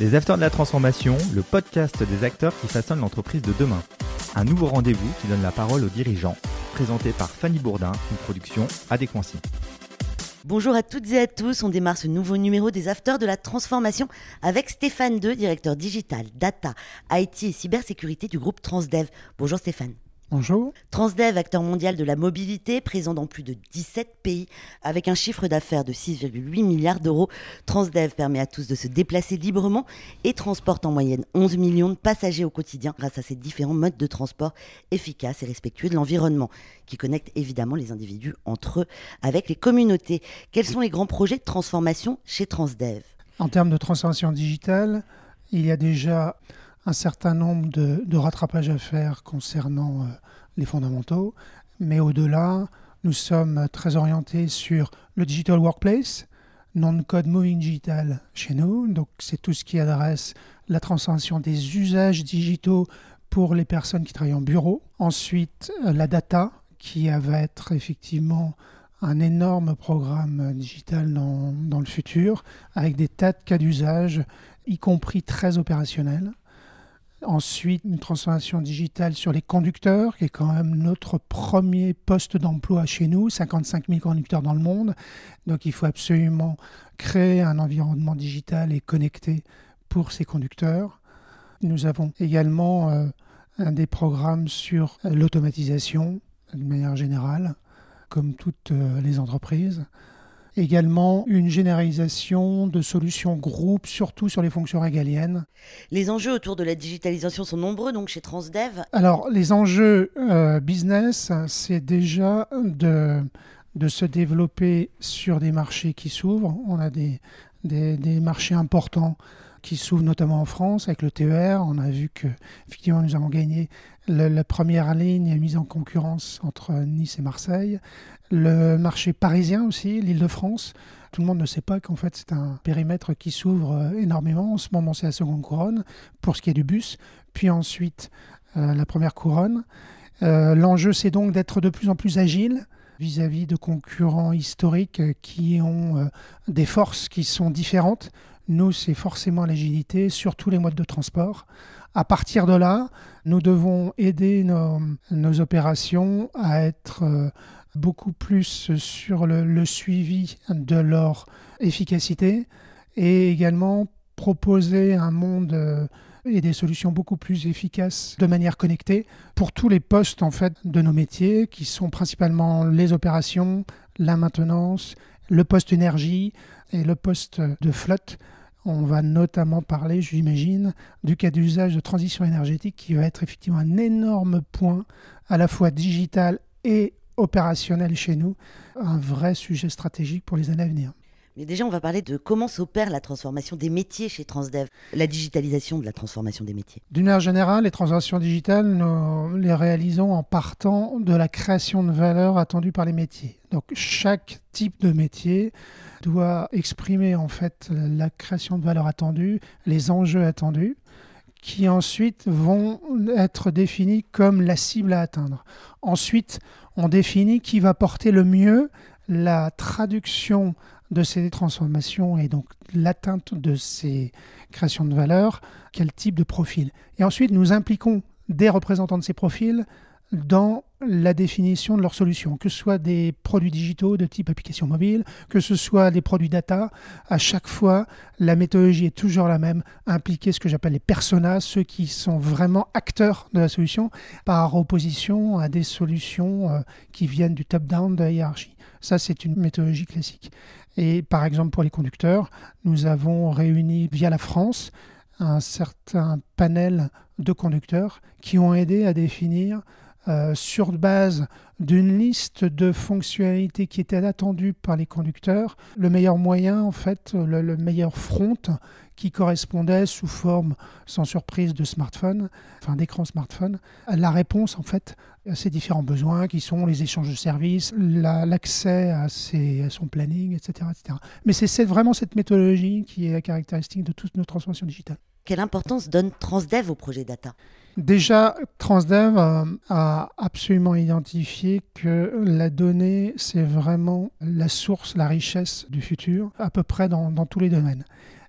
Les Acteurs de la Transformation, le podcast des acteurs qui façonnent l'entreprise de demain. Un nouveau rendez-vous qui donne la parole aux dirigeants, présenté par Fanny Bourdin, une production Adéquancy. Bonjour à toutes et à tous, on démarre ce nouveau numéro des Afters de la Transformation avec Stéphane Deux, directeur digital, data, IT et cybersécurité du groupe Transdev. Bonjour Stéphane. Bonjour. Transdev, acteur mondial de la mobilité, présent dans plus de 17 pays, avec un chiffre d'affaires de 6,8 milliards d'euros. Transdev permet à tous de se déplacer librement et transporte en moyenne 11 millions de passagers au quotidien grâce à ses différents modes de transport efficaces et respectueux de l'environnement, qui connectent évidemment les individus entre eux avec les communautés. Quels sont les grands projets de transformation chez Transdev? En termes de transformation digitale, il y a déjà un certain nombre de, rattrapages à faire concernant euh, les fondamentaux, mais au-delà, nous sommes très orientés sur le digital workplace, non-code moving digital chez nous, donc c'est tout ce qui adresse la transformation des usages digitaux pour les personnes qui travaillent en bureau. Ensuite, euh, la data, qui va être effectivement un énorme programme digital dans, dans le futur, avec des tas de cas d'usage, y compris très opérationnels. Ensuite, une transformation digitale sur les conducteurs, qui est quand même notre premier poste d'emploi chez nous, 55 000 conducteurs dans le monde. Donc il faut absolument créer un environnement digital et connecté pour ces conducteurs. Nous avons également euh, un des programmes sur l'automatisation, de manière générale, comme toutes euh, les entreprises également une généralisation de solutions groupes, surtout sur les fonctions régaliennes. Les enjeux autour de la digitalisation sont nombreux, donc chez Transdev Alors, les enjeux euh, business, c'est déjà de, de se développer sur des marchés qui s'ouvrent. On a des, des, des marchés importants qui s'ouvre notamment en France avec le TER. On a vu que effectivement nous avons gagné la première ligne mise en concurrence entre Nice et Marseille. Le marché parisien aussi, l'Île-de-France. Tout le monde ne sait pas qu'en fait c'est un périmètre qui s'ouvre euh, énormément. En ce moment c'est la seconde couronne pour ce qui est du bus, puis ensuite euh, la première couronne. Euh, l'enjeu c'est donc d'être de plus en plus agile vis-à-vis de concurrents historiques qui ont des forces qui sont différentes nous, c'est forcément l'agilité sur tous les modes de transport. À partir de là, nous devons aider nos, opérations à être euh, beaucoup plus sur le, suivi de leur efficacité et également proposer un monde euh, et des solutions beaucoup plus efficaces de manière connectée pour tous les postes en fait de nos métiers qui sont principalement les opérations, la maintenance, le poste énergie et le poste de flotte on va notamment parler, j'imagine, du cas d'usage de transition énergétique qui va être effectivement un énorme point à la fois digital et opérationnel chez nous, un vrai sujet stratégique pour les années à venir. Mais déjà, on va parler de comment s'opère la transformation des métiers chez Transdev, la digitalisation de la transformation des métiers. D'une manière générale, les transformations digitales, nous les réalisons en partant de la création de valeur attendue par les métiers. Donc, chaque type de métier doit exprimer en fait la création de valeur attendue, les enjeux attendus qui ensuite vont être définis comme la cible à atteindre. Ensuite, on définit qui va porter le mieux la traduction de ces transformations et donc l'atteinte de ces créations de valeur, quel type de profil? Et ensuite, nous impliquons des représentants de ces profils dans la définition de leurs solutions, que ce soit des produits digitaux de type application mobile, que ce soit des produits data. À chaque fois, la méthodologie est toujours la même, impliquer ce que j'appelle les personas, ceux qui sont vraiment acteurs de la solution, par opposition à des solutions euh, qui viennent du top-down de la hiérarchie. Ça, c'est une méthodologie classique. Et par exemple, pour les conducteurs, nous avons réuni via la France un certain panel de conducteurs qui ont aidé à définir euh, sur base d'une liste de fonctionnalités qui étaient attendues par les conducteurs, le meilleur moyen, en fait, le, meilleur front qui correspondait sous forme, sans surprise, de smartphone, enfin d'écran smartphone, la réponse, en fait, à ces différents besoins qui sont les échanges de services, l'accès à, son planning, etc. etc. Mais c'est vraiment cette méthodologie qui est la caractéristique de toute nos transformations digitales. Quelle importance donne Transdev au projet data? Déjà, Transdev a absolument identifié que la donnée, c'est vraiment la source, la richesse du futur, à peu près dans, tous les domaines.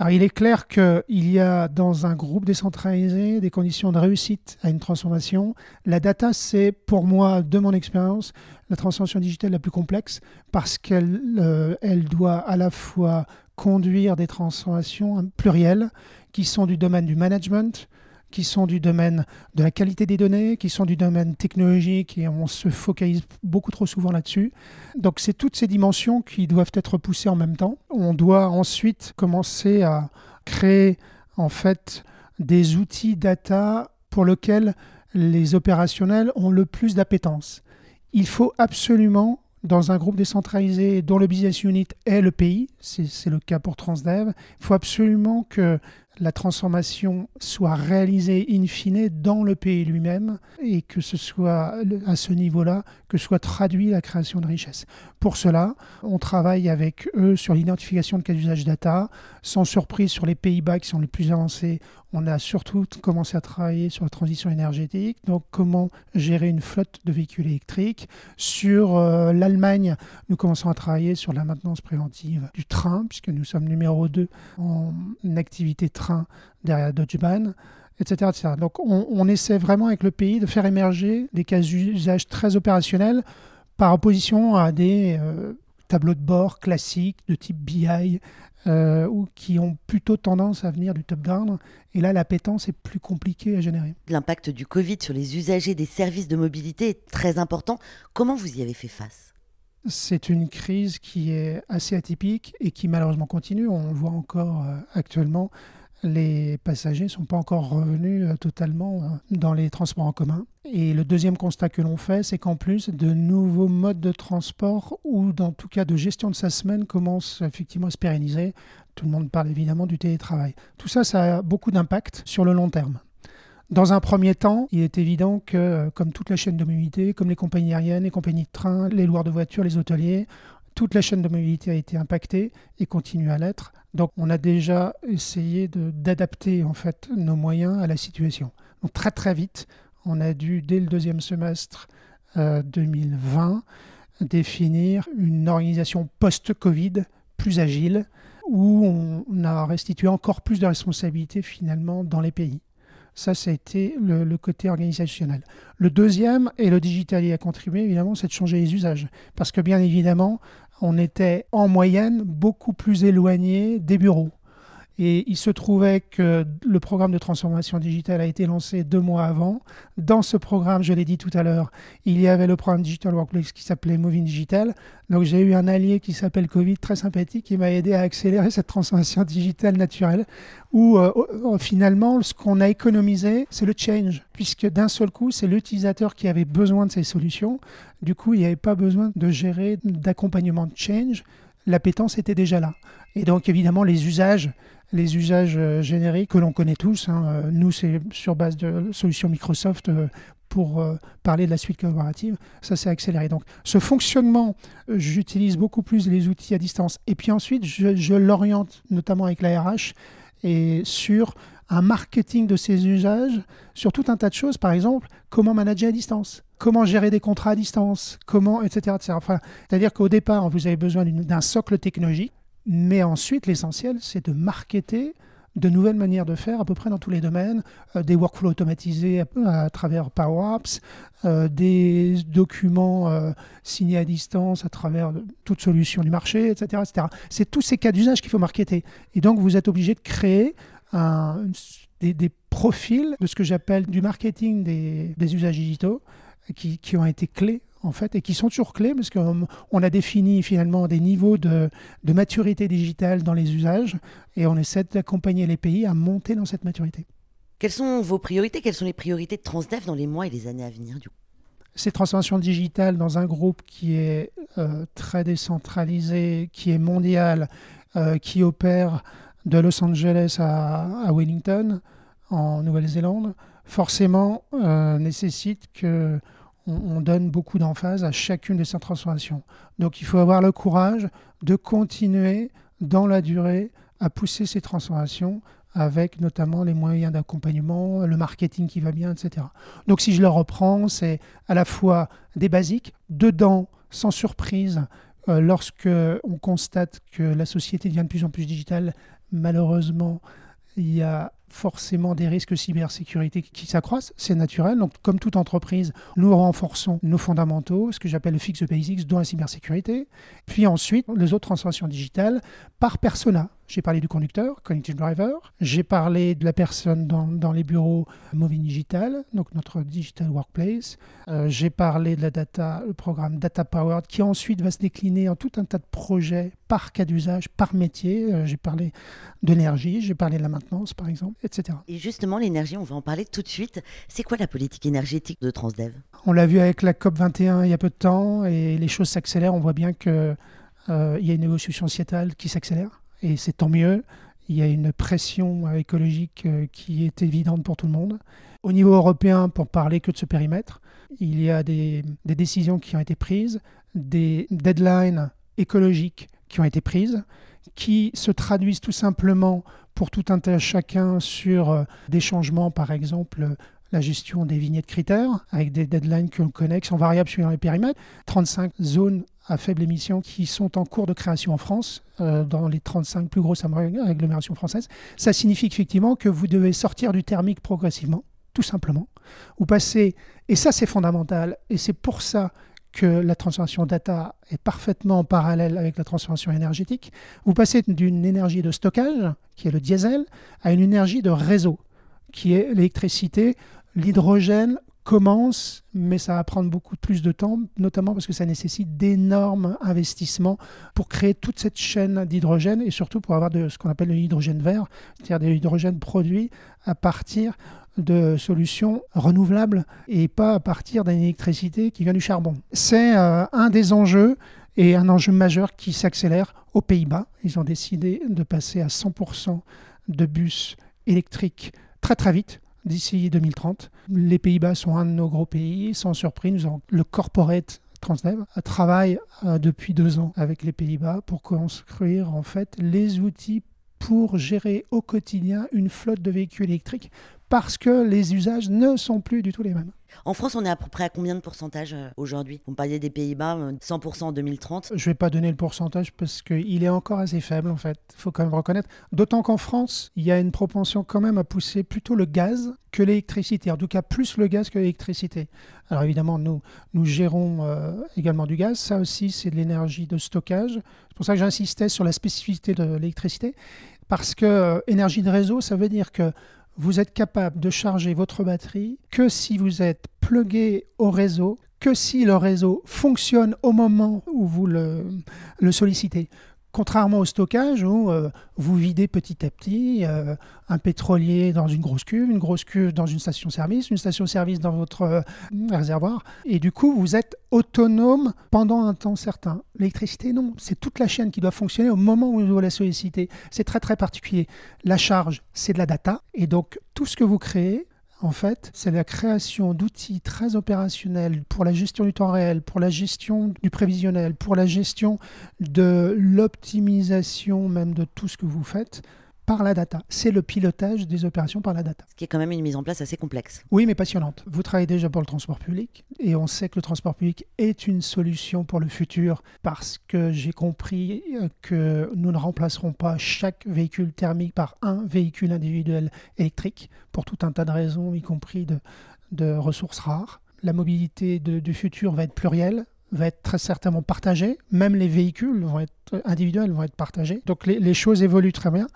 Alors il est clair qu'il y a dans un groupe décentralisé des conditions de réussite à une transformation. La data, c'est pour moi, de mon expérience, la transformation digitale la plus complexe parce qu'elle euh, doit à la fois conduire des transformations plurielles qui sont du domaine du management, qui sont du domaine de la qualité des données, qui sont du domaine technologique, et on se focalise beaucoup trop souvent là-dessus. Donc c'est toutes ces dimensions qui doivent être poussées en même temps. On doit ensuite commencer à créer en fait des outils data pour lesquels les opérationnels ont le plus d'appétence. Il faut absolument dans un groupe décentralisé dont le business unit est le pays, c'est le cas pour Transdev, il faut absolument que la transformation soit réalisée in fine dans le pays lui-même et que ce soit à ce niveau-là que soit traduit la création de richesse. Pour cela, on travaille avec eux sur l'identification de cas d'usage data. Sans surprise, sur les Pays-Bas qui sont les plus avancés, on a surtout commencé à travailler sur la transition énergétique, donc comment gérer une flotte de véhicules électriques. Sur euh, l'Allemagne, nous commençons à travailler sur la maintenance préventive du train, puisque nous sommes numéro 2 en activité train derrière Deutsche Bahn. Etc. Donc on, on essaie vraiment avec le pays de faire émerger des cas d'usage très opérationnels par opposition à des euh, tableaux de bord classiques de type BI euh, ou qui ont plutôt tendance à venir du top-down. Et là, l'appétence est plus compliquée à générer. L'impact du Covid sur les usagers des services de mobilité est très important. Comment vous y avez fait face? C'est une crise qui est assez atypique et qui malheureusement continue. On le voit encore euh, actuellement les passagers ne sont pas encore revenus euh, totalement euh, dans les transports en commun. Et le deuxième constat que l'on fait, c'est qu'en plus, de nouveaux modes de transport ou dans tout cas de gestion de sa semaine commencent effectivement à se pérenniser. Tout le monde parle évidemment du télétravail. Tout ça, ça a beaucoup d'impact sur le long terme. Dans un premier temps, il est évident que, euh, comme toute la chaîne de mobilité, comme les compagnies aériennes, les compagnies de train, les loueurs de voitures, les hôteliers, toute la chaîne de mobilité a été impactée et continue à l'être. Donc on a déjà essayé d'adapter en fait nos moyens à la situation. Donc très très vite, on a dû dès le deuxième semestre 2020 euh, définir une organisation post-Covid plus agile où on a restitué encore plus de responsabilités finalement dans les pays. Ça, ça a été le, le, côté organisationnel. Le deuxième, et le digital y a contribué évidemment, c'est de changer les usages. Parce que bien évidemment, on était en moyenne beaucoup plus éloigné des bureaux. Et il se trouvait que le programme de transformation digitale a été lancé deux mois avant. Dans ce programme, je l'ai dit tout à l'heure, il y avait le programme Digital Workplace qui s'appelait Moving Digital. Donc j'ai eu un allié qui s'appelle Covid, très sympathique, qui m'a aidé à accélérer cette transformation digitale naturelle, où euh, finalement, ce qu'on a économisé, c'est le change, puisque d'un seul coup, c'est l'utilisateur qui avait besoin de ces solutions. Du coup, il n'y avait pas besoin de gérer d'accompagnement de change. L'appétence était déjà là. Et donc, évidemment, les usages les usages euh, génériques que l'on connaît tous. Hein. Euh, nous, c'est sur base de solutions Microsoft euh, pour parler de la suite collaborative, ça s'est accéléré. Donc ce fonctionnement, j'utilise beaucoup plus les outils à distance. Et puis ensuite, je, l'oriente, notamment avec la RH, et sur un marketing de ces usages, sur tout un tas de choses. Par exemple, comment manager à distance comment gérer des contrats à distance, comment, etc. C'est-à-dire qu'au départ, vous avez besoin d'un socle technologique mais ensuite, l'essentiel, c'est de marketer de nouvelles manières de faire à peu près dans tous les domaines, euh, des workflows automatisés à, travers Power Apps, euh, des documents euh, signés à distance à travers toute solution du marché, etc. etc. C'est tous ces cas d'usage qu'il faut marketer. Et donc, vous êtes obligé de créer des, profils de ce que j'appelle du marketing des, usages digitaux qui, ont été clés en fait, et qui sont toujours clés parce qu'on a défini finalement des niveaux de, maturité digitale dans les usages et on essaie d'accompagner les pays à monter dans cette maturité. Quelles sont vos priorités? Quelles sont les priorités de Transdev dans les mois et les années à venir du coup? Ces transformations digitales dans un groupe qui est euh, très décentralisé, qui est mondial, euh, qui opère de Los Angeles à, Wellington, en Nouvelle-Zélande, forcément euh, nécessite que on, donne beaucoup d'emphase à chacune de ces transformations. Donc il faut avoir le courage de continuer dans la durée à pousser ces transformations avec notamment les moyens d'accompagnement, le marketing qui va bien, etc. Donc si je le reprends, c'est à la fois des basiques, dedans, sans surprise, euh, lorsque on constate que la société devient de plus en plus digitale, malheureusement, il y a forcément des risques cybersécurité qui s'accroissent, c'est naturel. Donc, comme toute entreprise, nous renforçons nos fondamentaux, ce que j'appelle le fix the basics dans la cybersécurité. Puis ensuite, les autres transformations digitales par persona. J'ai parlé du conducteur, Cognitive Driver. J'ai parlé de la personne dans, les bureaux Moving Digital, donc notre Digital Workplace. Euh, j'ai parlé de la data, le programme Data Powered, qui ensuite va se décliner en tout un tas de projets par cas d'usage, par métier. Euh, j'ai parlé de l'énergie, j'ai parlé de la maintenance, par exemple, etc. Et justement, l'énergie, on va en parler tout de suite. C'est quoi la politique énergétique de Transdev? On l'a vu avec la COP21 il y a peu de temps, et les choses s'accélèrent. On voit bien qu'il euh, y a une négociation sociétale qui s'accélère et c'est tant mieux. Il y a une pression écologique euh, qui est évidente pour tout le monde. Au niveau européen, pour parler que de ce périmètre, il y a des, décisions qui ont été prises, des deadlines écologiques qui ont été prises, qui se traduisent tout simplement pour tout un tas chacun sur euh, des changements, par exemple la gestion des vignettes critères, avec des deadlines que l'on connaît, qui sont variables suivant les périmètres. 35 zones à faible émission qui sont en cours de création en France, euh, dans les 35 plus grosses agglomérations françaises. Ça signifie effectivement que vous devez sortir du thermique progressivement, tout simplement. Vous passez, et ça c'est fondamental, et c'est pour ça que la transformation data est parfaitement en parallèle avec la transformation énergétique. Vous passez d'une énergie de stockage, qui est le diesel, à une énergie de réseau, qui est l'électricité, l'hydrogène, commence, mais ça va prendre beaucoup plus de temps, notamment parce que ça nécessite d'énormes investissements pour créer toute cette chaîne d'hydrogène et surtout pour avoir de ce qu'on appelle le hydrogène vert, c'est-à-dire de l'hydrogène produit à partir de solutions renouvelables et pas à partir d'une électricité qui vient du charbon. C'est euh, un des enjeux et un enjeu majeur qui s'accélère aux Pays-Bas. Ils ont décidé de passer à 100% de bus électriques très très vite d'ici 2030. Les Pays-Bas sont un de nos gros pays. Sans surprise, nous avons le corporate Transdev travaille euh, depuis deux ans avec les Pays-Bas pour construire en fait les outils pour gérer au quotidien une flotte de véhicules électriques parce que les usages ne sont plus du tout les mêmes. En France, on est à peu près à combien de pourcentage euh, aujourd'hui? Vous parliez des Pays-Bas, 100% euh, en 2030. Je ne vais pas donner le pourcentage parce qu'il est encore assez faible en fait. Il faut quand même reconnaître. D'autant qu'en France, il y a une propension quand même à pousser plutôt le gaz que l'électricité. En tout cas, plus le gaz que l'électricité. Alors évidemment, nous, nous gérons euh, également du gaz. Ça aussi, c'est de l'énergie de stockage. C'est pour ça que j'insistais sur la spécificité de l'électricité. Parce que énergie de réseau, ça veut dire que vous êtes capable de charger votre batterie que si vous êtes plugué au réseau, que si le réseau fonctionne au moment où vous le, le sollicitez. Contrairement au stockage où euh, vous videz petit à petit euh, un pétrolier dans une grosse cuve, une grosse cuve dans une station-service, une station-service dans votre euh, réservoir, et du coup vous êtes autonome pendant un temps certain. L'électricité, non, c'est toute la chaîne qui doit fonctionner au moment où vous la sollicitez. C'est très très particulier. La charge, c'est de la data, et donc tout ce que vous créez, en fait, c'est la création d'outils très opérationnels pour la gestion du temps réel, pour la gestion du prévisionnel, pour la gestion de l'optimisation même de tout ce que vous faites par la data. C'est le pilotage des opérations par la data. Ce qui est quand même une mise en place assez complexe. Oui, mais passionnante. Vous travaillez déjà pour le transport public et on sait que le transport public est une solution pour le futur parce que j'ai compris euh, que nous ne remplacerons pas chaque véhicule thermique par un véhicule individuel électrique pour tout un tas de raisons, y compris de, ressources rares. La mobilité du futur va être plurielle, va être très certainement partagée. Même les véhicules vont être individuels vont être partagés. Donc les choses évoluent très bien.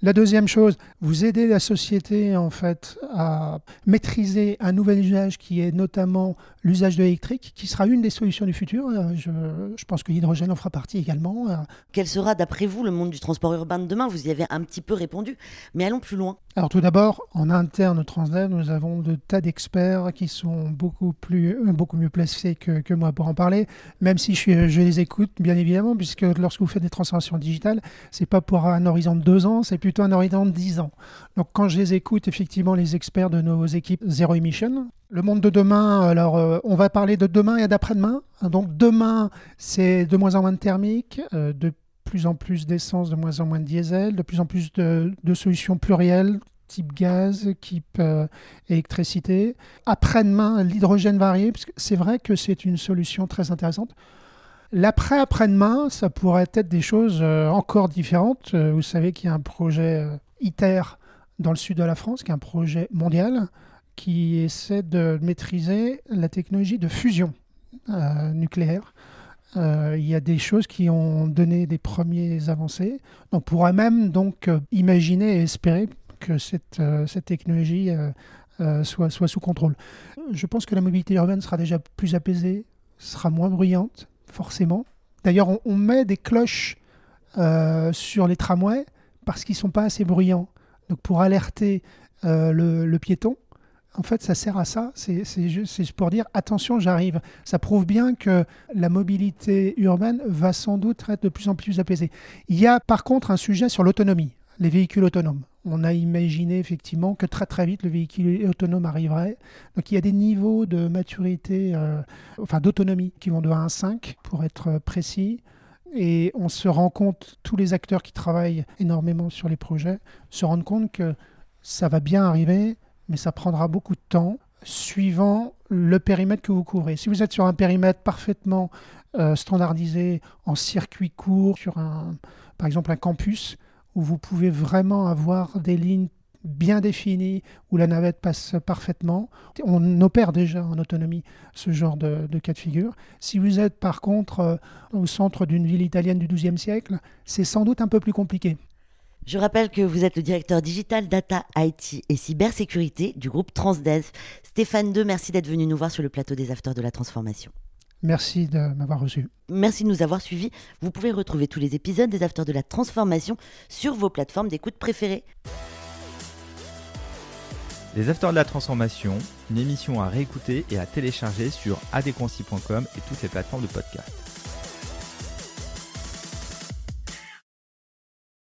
La deuxième chose, vous aidez la société en fait à maîtriser un nouvel usage qui est notamment l'usage de l'électrique, qui sera une des solutions du futur. Euh, je, pense que l'hydrogène en fera partie également. Euh. Quel sera d'après vous le monde du transport urbain de demain? Vous y avez un petit peu répondu, mais allons plus loin. Alors tout d'abord, en interne Transdev, nous avons de tas d'experts qui sont beaucoup, plus, euh, beaucoup mieux placés que, moi pour en parler, même si je, les écoute bien évidemment, puisque lorsque vous faites des transformations digitales, c'est pas pour un horizon de deux ans, c'est plutôt un horizon de 10 ans. Donc quand je les écoute, effectivement, les experts de nos équipes Zero Emission, le monde de demain, alors euh, on va parler de demain et d'après-demain. Donc demain, c'est de moins en moins de thermique, euh, plus en plus d'essence, de moins en moins de diesel, de plus en plus de, solutions plurielles type gaz, type euh, électricité. Après-demain, l'hydrogène varié, parce que c'est vrai que c'est une solution très intéressante. L'après après-demain, ça pourrait être des choses euh, encore différentes. Euh, vous savez qu'il y a un projet ITER dans le sud de la France, qui est un projet mondial qui essaie de maîtriser la technologie de fusion nucléaire. Il y a des choses qui ont donné des premières avancées. On pourrait même donc imaginer et espérer que cette, cette technologie soit, soit sous contrôle. Je pense que la mobilité urbaine sera déjà plus apaisée, sera moins bruyante, forcément. D'ailleurs, on, met des cloches euh, sur les tramways parce qu'ils ne sont pas assez bruyants. Donc pour alerter euh, le, piéton, en fait, ça sert à ça. C'est juste pour dire attention, j'arrive. Ça prouve bien que la mobilité urbaine va sans doute être de plus en plus apaisée. Il y a par contre un sujet sur l'autonomie, les véhicules autonomes on a imaginé effectivement que très très vite le véhicule autonome arriverait. Donc il y a des niveaux de maturité, euh, enfin d'autonomie qui vont de 1 à 5 pour être précis. Et on se rend compte, tous les acteurs qui travaillent énormément sur les projets se rendent compte que ça va bien arriver, mais ça prendra beaucoup de temps suivant le périmètre que vous couvrez. Si vous êtes sur un périmètre parfaitement euh, standardisé, en circuit court, sur un, par exemple un campus, où vous pouvez vraiment avoir des lignes bien définies, où la navette passe parfaitement. On opère déjà en autonomie ce genre de, cas de figure. Si vous êtes par contre euh, au centre d'une ville italienne du XIIe siècle, c'est sans doute un peu plus compliqué. Je rappelle que vous êtes le directeur digital data IT et cybersécurité du groupe Transdev. Stéphane II, merci d'être venu nous voir sur le plateau des Afters de la Transformation. Merci de m'avoir reçu. Merci de nous avoir suivis. Vous pouvez retrouver tous les épisodes des Afters de la Transformation sur vos plateformes d'écoute préférées. Les Afters de la Transformation, une émission à réécouter et à télécharger sur adconci.com et toutes les plateformes de podcast.